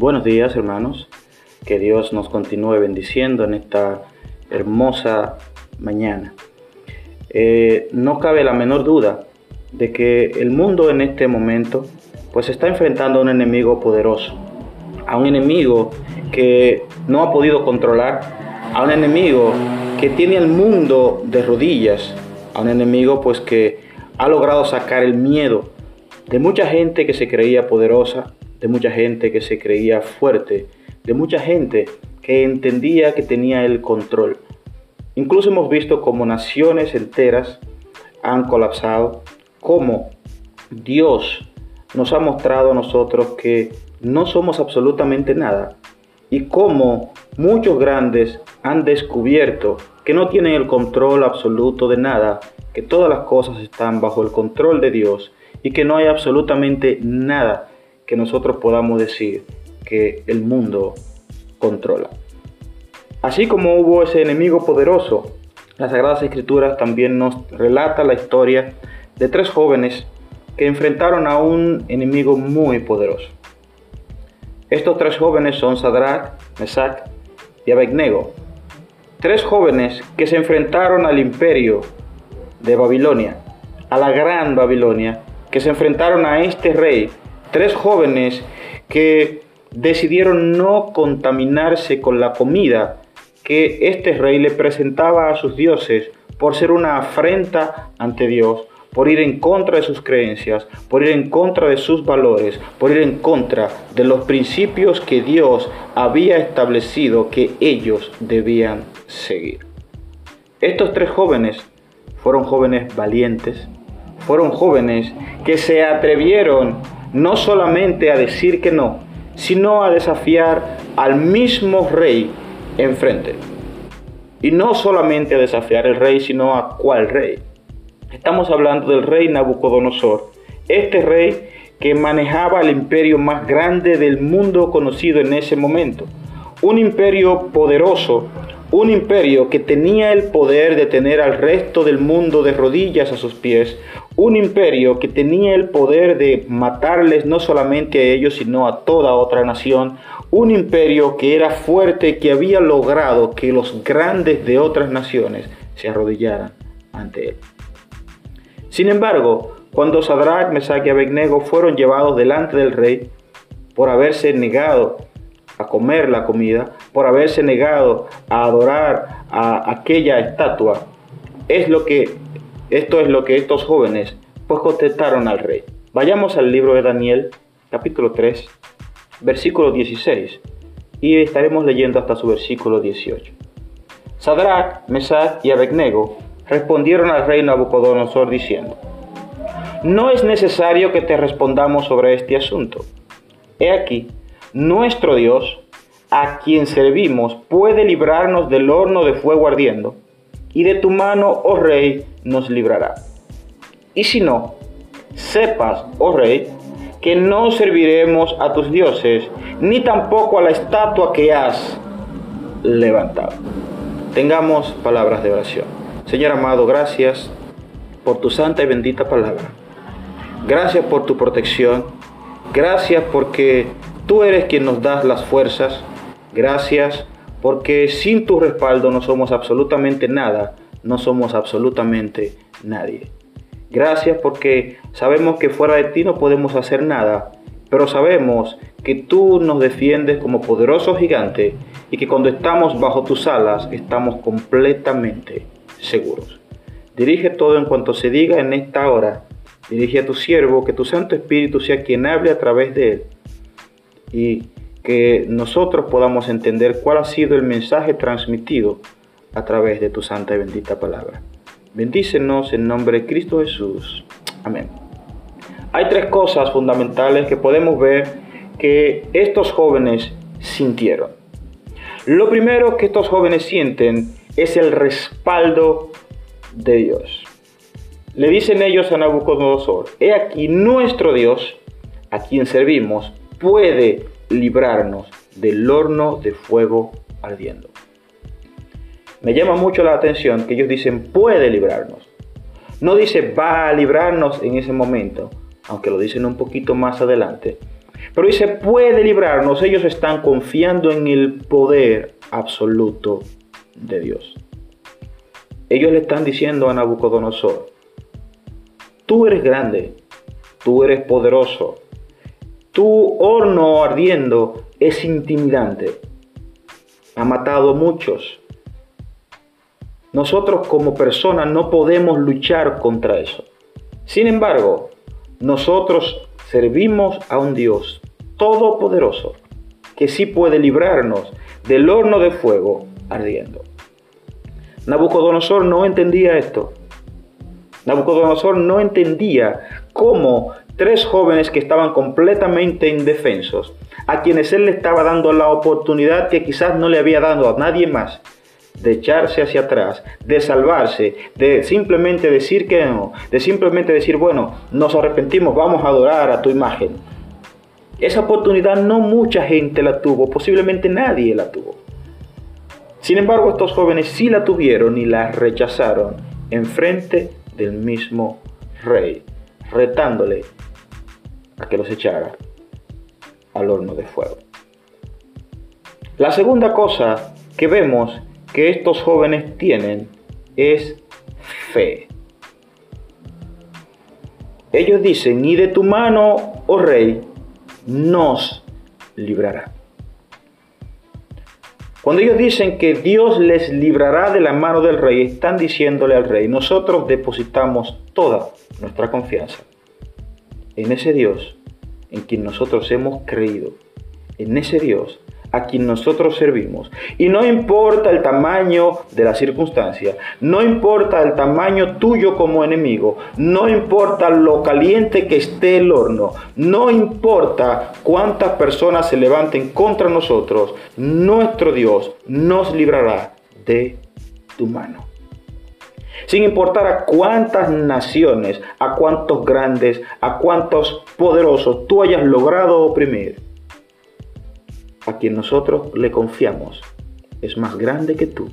Buenos días hermanos, que Dios nos continúe bendiciendo en esta hermosa mañana. Eh, no cabe la menor duda de que el mundo en este momento pues está enfrentando a un enemigo poderoso, a un enemigo que no ha podido controlar, a un enemigo que tiene el mundo de rodillas, a un enemigo pues que ha logrado sacar el miedo de mucha gente que se creía poderosa, de mucha gente que se creía fuerte, de mucha gente que entendía que tenía el control. Incluso hemos visto como naciones enteras han colapsado, como Dios nos ha mostrado a nosotros que no somos absolutamente nada y cómo muchos grandes han descubierto que no tienen el control absoluto de nada, que todas las cosas están bajo el control de Dios y que no hay absolutamente nada que nosotros podamos decir que el mundo controla. Así como hubo ese enemigo poderoso, las Sagradas Escrituras también nos relata la historia de tres jóvenes que enfrentaron a un enemigo muy poderoso. Estos tres jóvenes son Sadrach, Mesach y Abednego. Tres jóvenes que se enfrentaron al imperio de Babilonia, a la gran Babilonia, que se enfrentaron a este rey, tres jóvenes que decidieron no contaminarse con la comida que este rey le presentaba a sus dioses por ser una afrenta ante Dios, por ir en contra de sus creencias, por ir en contra de sus valores, por ir en contra de los principios que Dios había establecido que ellos debían seguir. Estos tres jóvenes fueron jóvenes valientes, fueron jóvenes que se atrevieron no solamente a decir que no, sino a desafiar al mismo rey enfrente. Y no solamente a desafiar al rey, sino a cuál rey. Estamos hablando del rey Nabucodonosor, este rey que manejaba el imperio más grande del mundo conocido en ese momento. Un imperio poderoso, un imperio que tenía el poder de tener al resto del mundo de rodillas a sus pies, un imperio que tenía el poder de matarles no solamente a ellos, sino a toda otra nación, un imperio que era fuerte, que había logrado que los grandes de otras naciones se arrodillaran ante él. Sin embargo, cuando Sadrach, Mesach y Abednego fueron llevados delante del rey por haberse negado a comer la comida, por haberse negado a adorar a aquella estatua, es lo que esto es lo que estos jóvenes pues contestaron al rey. Vayamos al libro de Daniel, capítulo 3, versículo 16, y estaremos leyendo hasta su versículo 18. Sadrach, Mesach y Abednego respondieron al rey Nabucodonosor diciendo: No es necesario que te respondamos sobre este asunto. He aquí, nuestro Dios, a quien servimos, puede librarnos del horno de fuego ardiendo, y de tu mano, oh rey, nos librará. Y si no, sepas, oh rey, que no serviremos a tus dioses, ni tampoco a la estatua que has levantado. Tengamos palabras de oración. Señor amado, gracias por tu santa y bendita palabra. Gracias por tu protección. Gracias porque Tú eres quien nos das las fuerzas. Gracias porque sin tu respaldo no somos absolutamente nada, no somos absolutamente nadie. Gracias porque sabemos que fuera de ti no podemos hacer nada, pero sabemos que tú nos defiendes como poderoso gigante y que cuando estamos bajo tus alas estamos completamente seguros. Dirige todo en cuanto se diga en esta hora. Dirige a tu siervo, que tu Santo Espíritu sea quien hable a través de él y que nosotros podamos entender cuál ha sido el mensaje transmitido a través de tu santa y bendita palabra. Bendícenos en nombre de Cristo Jesús. Amén. Hay tres cosas fundamentales que podemos ver que estos jóvenes sintieron. Lo primero que estos jóvenes sienten es el respaldo de Dios. Le dicen ellos a Nabucodonosor, he aquí nuestro Dios, a quien servimos, puede librarnos del horno de fuego ardiendo. Me llama mucho la atención que ellos dicen puede librarnos. No dice va a librarnos en ese momento, aunque lo dicen un poquito más adelante, Pero dice, puede librarnos. Ellos están confiando en el poder absoluto de Dios. Ellos le están diciendo a Nabucodonosor, tú eres grande, tú eres poderoso, tu horno ardiendo es intimidante, ha matado muchos. Nosotros como personas no podemos luchar contra eso. Sin embargo, nosotros servimos a un Dios todopoderoso que sí puede librarnos del horno de fuego ardiendo. Nabucodonosor no entendía esto. Nabucodonosor no entendía cómo tres jóvenes que estaban completamente indefensos, a quienes él le estaba dando la oportunidad que quizás no le había dado a nadie más, de echarse hacia atrás, de salvarse, de simplemente decir que no, de simplemente decir, bueno, nos arrepentimos, vamos a adorar a tu imagen. Esa oportunidad no mucha gente la tuvo, posiblemente nadie la tuvo. Sin embargo, estos jóvenes sí la tuvieron y la rechazaron en frente del mismo rey, retándole que los echara al horno de fuego. La segunda cosa que vemos que estos jóvenes tienen es fe. Ellos dicen, ni de tu mano, oh rey, nos librará. Cuando ellos dicen que Dios les librará de la mano del rey, están diciéndole al rey, nosotros depositamos toda nuestra confianza en ese Dios en quien nosotros hemos creído, en ese Dios a quien nosotros servimos. Y no importa el tamaño de la circunstancia, no importa el tamaño tuyo como enemigo, no importa lo caliente que esté el horno, no importa cuántas personas se levanten contra nosotros, nuestro Dios nos librará de tu mano. Sin importar a cuántas naciones, a cuántos grandes, a cuántos poderosos tú hayas logrado oprimir, a quien nosotros le confiamos es más grande que tú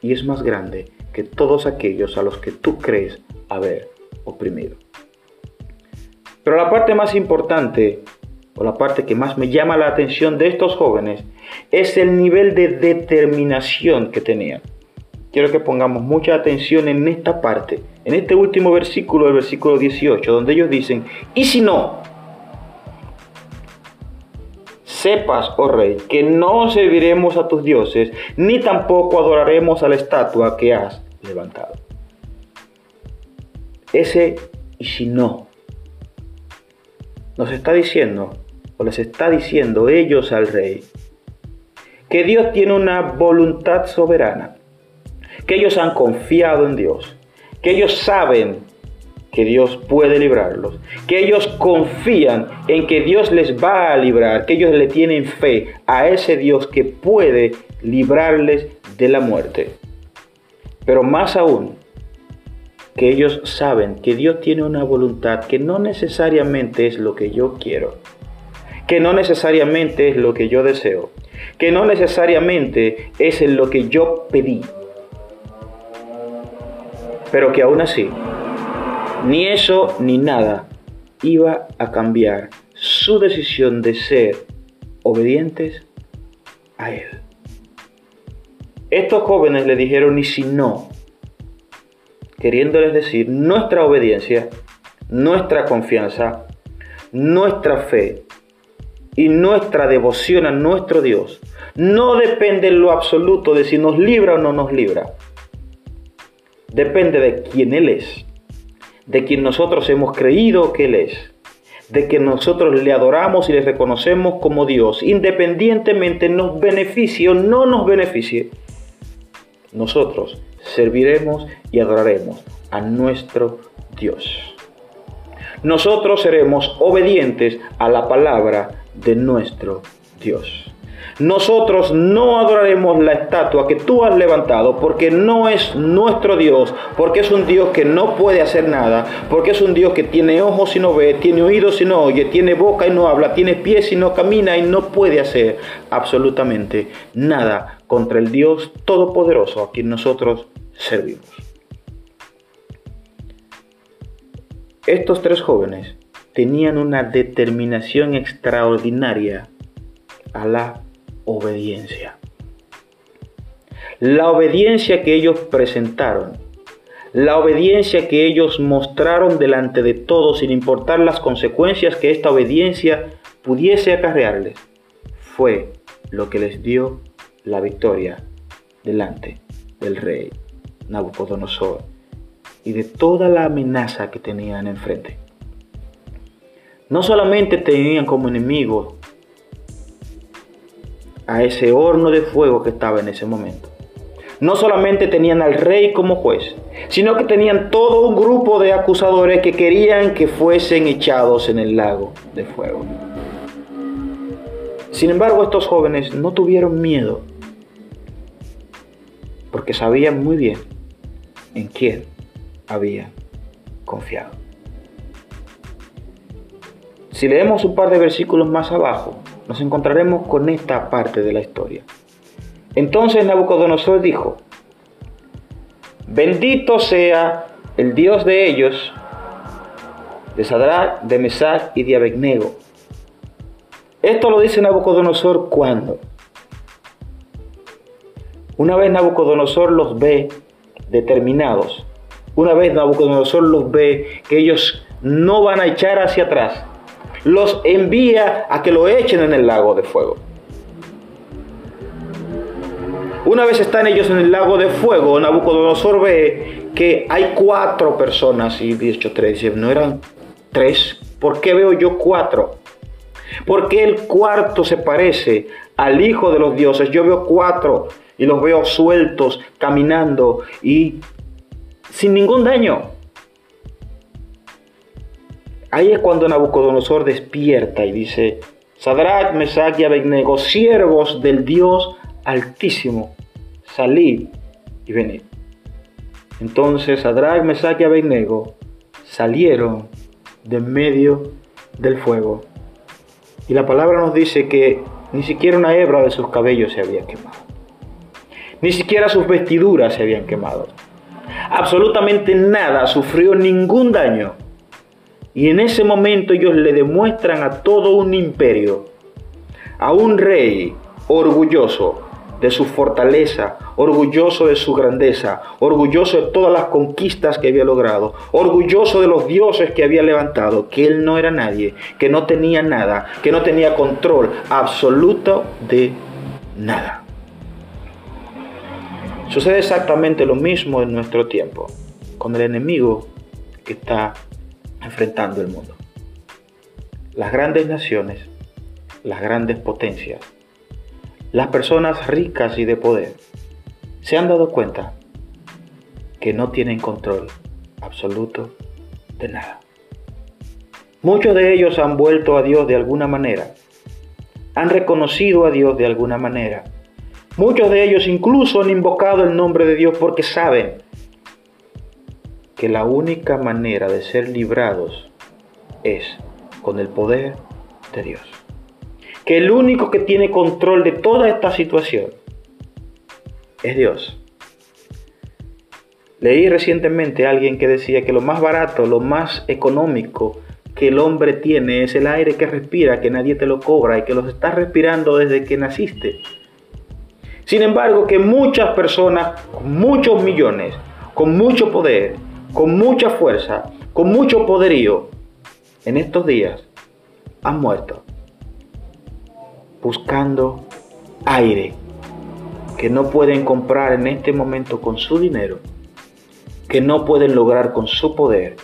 y es más grande que todos aquellos a los que tú crees haber oprimido. Pero la parte más importante, o la parte que más me llama la atención de estos jóvenes, es el nivel de determinación que tenían. Quiero que pongamos mucha atención en esta parte, en este último versículo, el versículo 18, donde ellos dicen, y si no, Sepas, oh rey, que no serviremos a tus dioses, ni tampoco adoraremos a la estatua que has levantado. Ese y si no, nos está diciendo, o les está diciendo ellos al rey, que Dios tiene una voluntad soberana, que ellos han confiado en Dios, que ellos saben que Dios puede librarlos, que ellos confían en que Dios les va a librar, que ellos le tienen fe a ese Dios que puede librarles de la muerte. Pero más aún, que ellos saben que Dios tiene una voluntad que no necesariamente es lo que yo quiero, que no necesariamente es lo que yo deseo, que no necesariamente es lo que yo pedí, pero que aún así ni eso ni nada iba a cambiar su decisión de ser obedientes a Él. Estos jóvenes le dijeron, y si no, queriéndoles decir, nuestra obediencia, nuestra confianza, nuestra fe y nuestra devoción a nuestro Dios no depende en lo absoluto de si nos libra o no nos libra. Depende de quién Él es de quien nosotros hemos creído que Él es, de que nosotros le adoramos y le reconocemos como Dios, independientemente nos beneficie o no nos beneficie, nosotros serviremos y adoraremos a nuestro Dios. Nosotros seremos obedientes a la palabra de nuestro Dios. Nosotros no adoraremos la estatua que tú has levantado porque no es nuestro Dios, porque es un Dios que no puede hacer nada, porque es un Dios que tiene ojos y no ve, tiene oídos y no oye, tiene boca y no habla, tiene pies y no camina y no puede hacer absolutamente nada contra el Dios todopoderoso a quien nosotros servimos. Estos tres jóvenes tenían una determinación extraordinaria a la obediencia. La obediencia que ellos presentaron, la obediencia que ellos mostraron delante de todos sin importar las consecuencias que esta obediencia pudiese acarrearles, fue lo que les dio la victoria delante del rey Nabucodonosor y de toda la amenaza que tenían enfrente. No solamente tenían como enemigo a ese horno de fuego que estaba en ese momento. No solamente tenían al rey como juez, sino que tenían todo un grupo de acusadores que querían que fuesen echados en el lago de fuego. Sin embargo, estos jóvenes no tuvieron miedo, porque sabían muy bien en quién habían confiado. Si leemos un par de versículos más abajo, nos encontraremos con esta parte de la historia. Entonces Nabucodonosor dijo, bendito sea el Dios de ellos, de Sadrach, de Mesach y de Abednego. Esto lo dice Nabucodonosor cuando. Una vez Nabucodonosor los ve determinados, una vez Nabucodonosor los ve que ellos no van a echar hacia atrás, los envía a que lo echen en el lago de fuego. Una vez están ellos en el lago de fuego, Nabucodonosor ve que hay cuatro personas, y dicho tres, dice, no eran tres, ¿por qué veo yo cuatro? Porque el cuarto se parece al Hijo de los dioses. Yo veo cuatro y los veo sueltos, caminando y sin ningún daño. Ahí es cuando Nabucodonosor despierta y dice, Sadrach, Mesach y Abednego, siervos del Dios Altísimo, salid y venid. Entonces Sadrach, Mesach y Abednego salieron de medio del fuego. Y la palabra nos dice que ni siquiera una hebra de sus cabellos se había quemado. Ni siquiera sus vestiduras se habían quemado. Absolutamente nada, sufrió ningún daño. Y en ese momento ellos le demuestran a todo un imperio, a un rey orgulloso de su fortaleza, orgulloso de su grandeza, orgulloso de todas las conquistas que había logrado, orgulloso de los dioses que había levantado, que él no era nadie, que no tenía nada, que no tenía control absoluto de nada. Sucede exactamente lo mismo en nuestro tiempo, con el enemigo que está enfrentando el mundo. Las grandes naciones, las grandes potencias, las personas ricas y de poder se han dado cuenta que no tienen control absoluto de nada. Muchos de ellos han vuelto a Dios de alguna manera, han reconocido a Dios de alguna manera. Muchos de ellos incluso han invocado el nombre de Dios porque saben que la única manera de ser librados es con el poder de Dios. Que el único que tiene control de toda esta situación es Dios. Leí recientemente a alguien que decía que lo más barato, lo más económico que el hombre tiene es el aire que respira, que nadie te lo cobra y que lo estás respirando desde que naciste. Sin embargo, que muchas personas, muchos millones, con mucho poder, con mucha fuerza, con mucho poderío, en estos días han muerto buscando aire que no pueden comprar en este momento con su dinero, que no pueden lograr con su poder,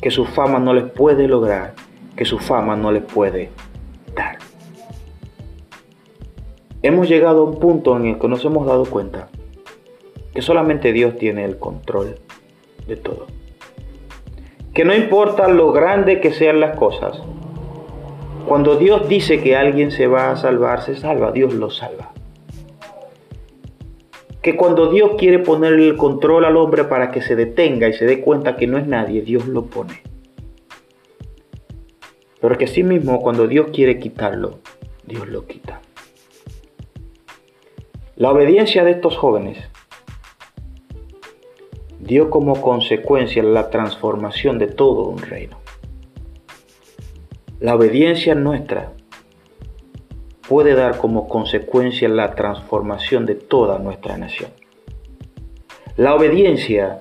que su fama no les puede lograr, que su fama no les puede dar. Hemos llegado a un punto en el que nos hemos dado cuenta que solamente Dios tiene el control de todo. Que no importa lo grande que sean las cosas, cuando Dios dice que alguien se va a salvar, se salva, Dios lo salva. Que cuando Dios quiere ponerle el control al hombre para que se detenga y se dé cuenta que no es nadie, Dios lo pone. Pero que sí mismo cuando Dios quiere quitarlo, Dios lo quita. La obediencia de estos jóvenes dio como consecuencia la transformación de todo un reino. la obediencia nuestra puede dar como consecuencia la transformación de toda nuestra nación. La obediencia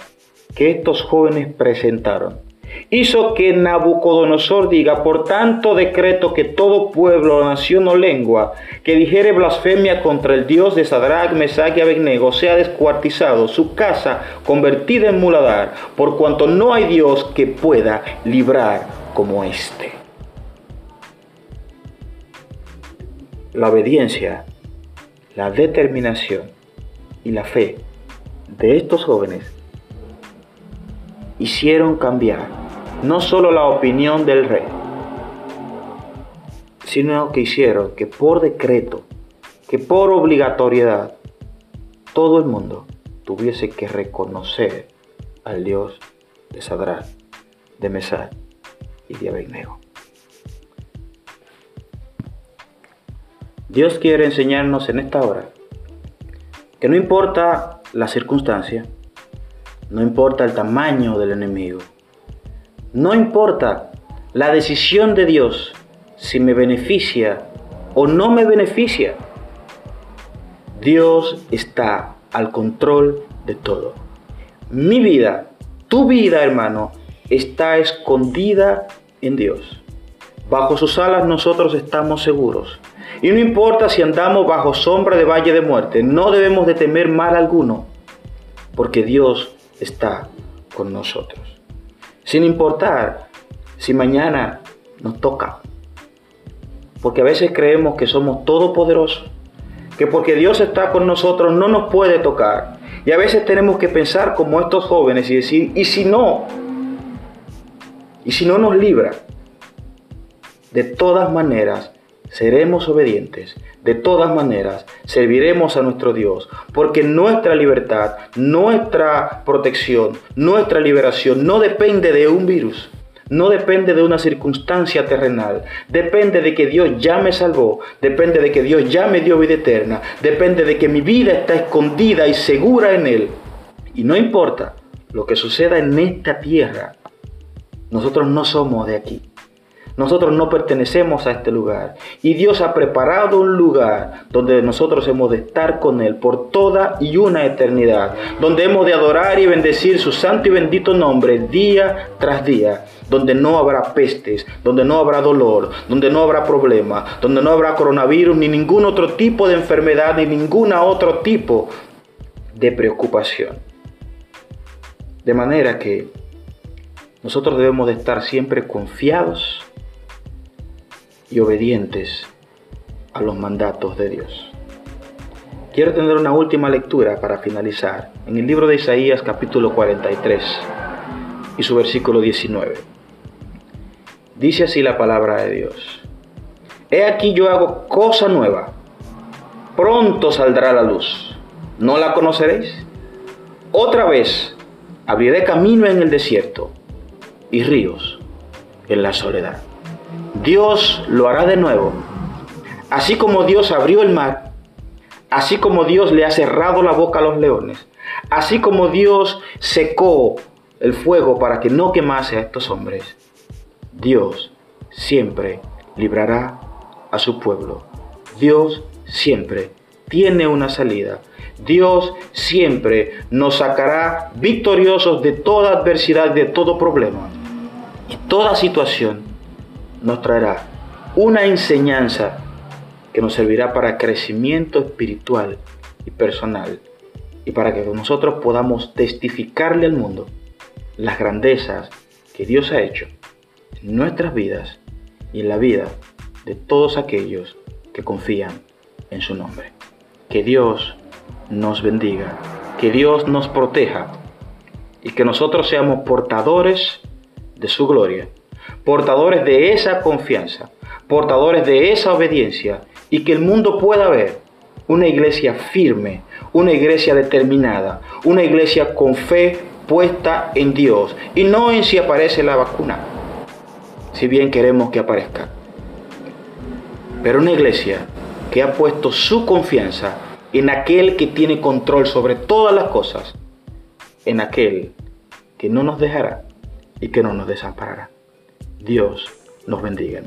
que estos jóvenes presentaron hizo que Nabucodonosor diga, por tanto decreto que todo pueblo, nación o lengua que dijere blasfemia contra el Dios de Sadrach, Mesach y Abednego sea descuartizado, su casa convertida en muladar, por cuanto no hay Dios que pueda librar como éste. La obediencia, la determinación y la fe de estos jóvenes hicieron cambiar no solo la opinión del rey, sino que hicieron que por decreto, que por obligatoriedad, todo el mundo tuviese que reconocer al Dios de Sadrán, de Mesad y de Abednego. Dios quiere enseñarnos en esta hora que no importa la circunstancia, no importa el tamaño del enemigo, no importa la decisión de Dios si me beneficia o no me beneficia. Dios está al control de todo. Mi vida, tu vida, hermano, está escondida en Dios. Bajo sus alas nosotros estamos seguros. Y no importa si andamos bajo sombra de valle de muerte, no debemos de temer mal alguno, porque Dios está con nosotros sin importar si mañana nos toca. Porque a veces creemos que somos todopoderosos, que porque Dios está con nosotros no nos puede tocar. Y a veces tenemos que pensar como estos jóvenes y decir, ¿y si no? ¿Y si no nos libra? De todas maneras, seremos obedientes. De todas maneras, serviremos a nuestro Dios, porque nuestra libertad, nuestra protección, nuestra liberación no depende de un virus, no depende de una circunstancia terrenal, depende de que Dios ya me salvó, depende de que Dios ya me dio vida eterna, depende de que mi vida está escondida y segura en Él. Y no importa lo que suceda en esta tierra, nosotros no somos de aquí. Nosotros no pertenecemos a este lugar. Y Dios ha preparado un lugar donde nosotros hemos de estar con Él por toda y una eternidad. Donde hemos de adorar y bendecir su santo y bendito nombre día tras día. Donde no habrá pestes, donde no habrá dolor, donde no habrá problema, donde no habrá coronavirus, ni ningún otro tipo de enfermedad, ni ningún otro tipo de preocupación. De manera que nosotros debemos de estar siempre confiados y obedientes a los mandatos de Dios. Quiero tener una última lectura para finalizar en el libro de Isaías capítulo 43 y su versículo 19. Dice así la palabra de Dios. He aquí yo hago cosa nueva. Pronto saldrá la luz. ¿No la conoceréis? Otra vez abriré camino en el desierto y ríos en la soledad. Dios lo hará de nuevo. Así como Dios abrió el mar, así como Dios le ha cerrado la boca a los leones, así como Dios secó el fuego para que no quemase a estos hombres, Dios siempre librará a su pueblo. Dios siempre tiene una salida. Dios siempre nos sacará victoriosos de toda adversidad, de todo problema y toda situación nos traerá una enseñanza que nos servirá para crecimiento espiritual y personal y para que nosotros podamos testificarle al mundo las grandezas que Dios ha hecho en nuestras vidas y en la vida de todos aquellos que confían en su nombre. Que Dios nos bendiga, que Dios nos proteja y que nosotros seamos portadores de su gloria portadores de esa confianza, portadores de esa obediencia y que el mundo pueda ver una iglesia firme, una iglesia determinada, una iglesia con fe puesta en Dios y no en si aparece la vacuna, si bien queremos que aparezca, pero una iglesia que ha puesto su confianza en aquel que tiene control sobre todas las cosas, en aquel que no nos dejará y que no nos desamparará. Dios nos bendiga.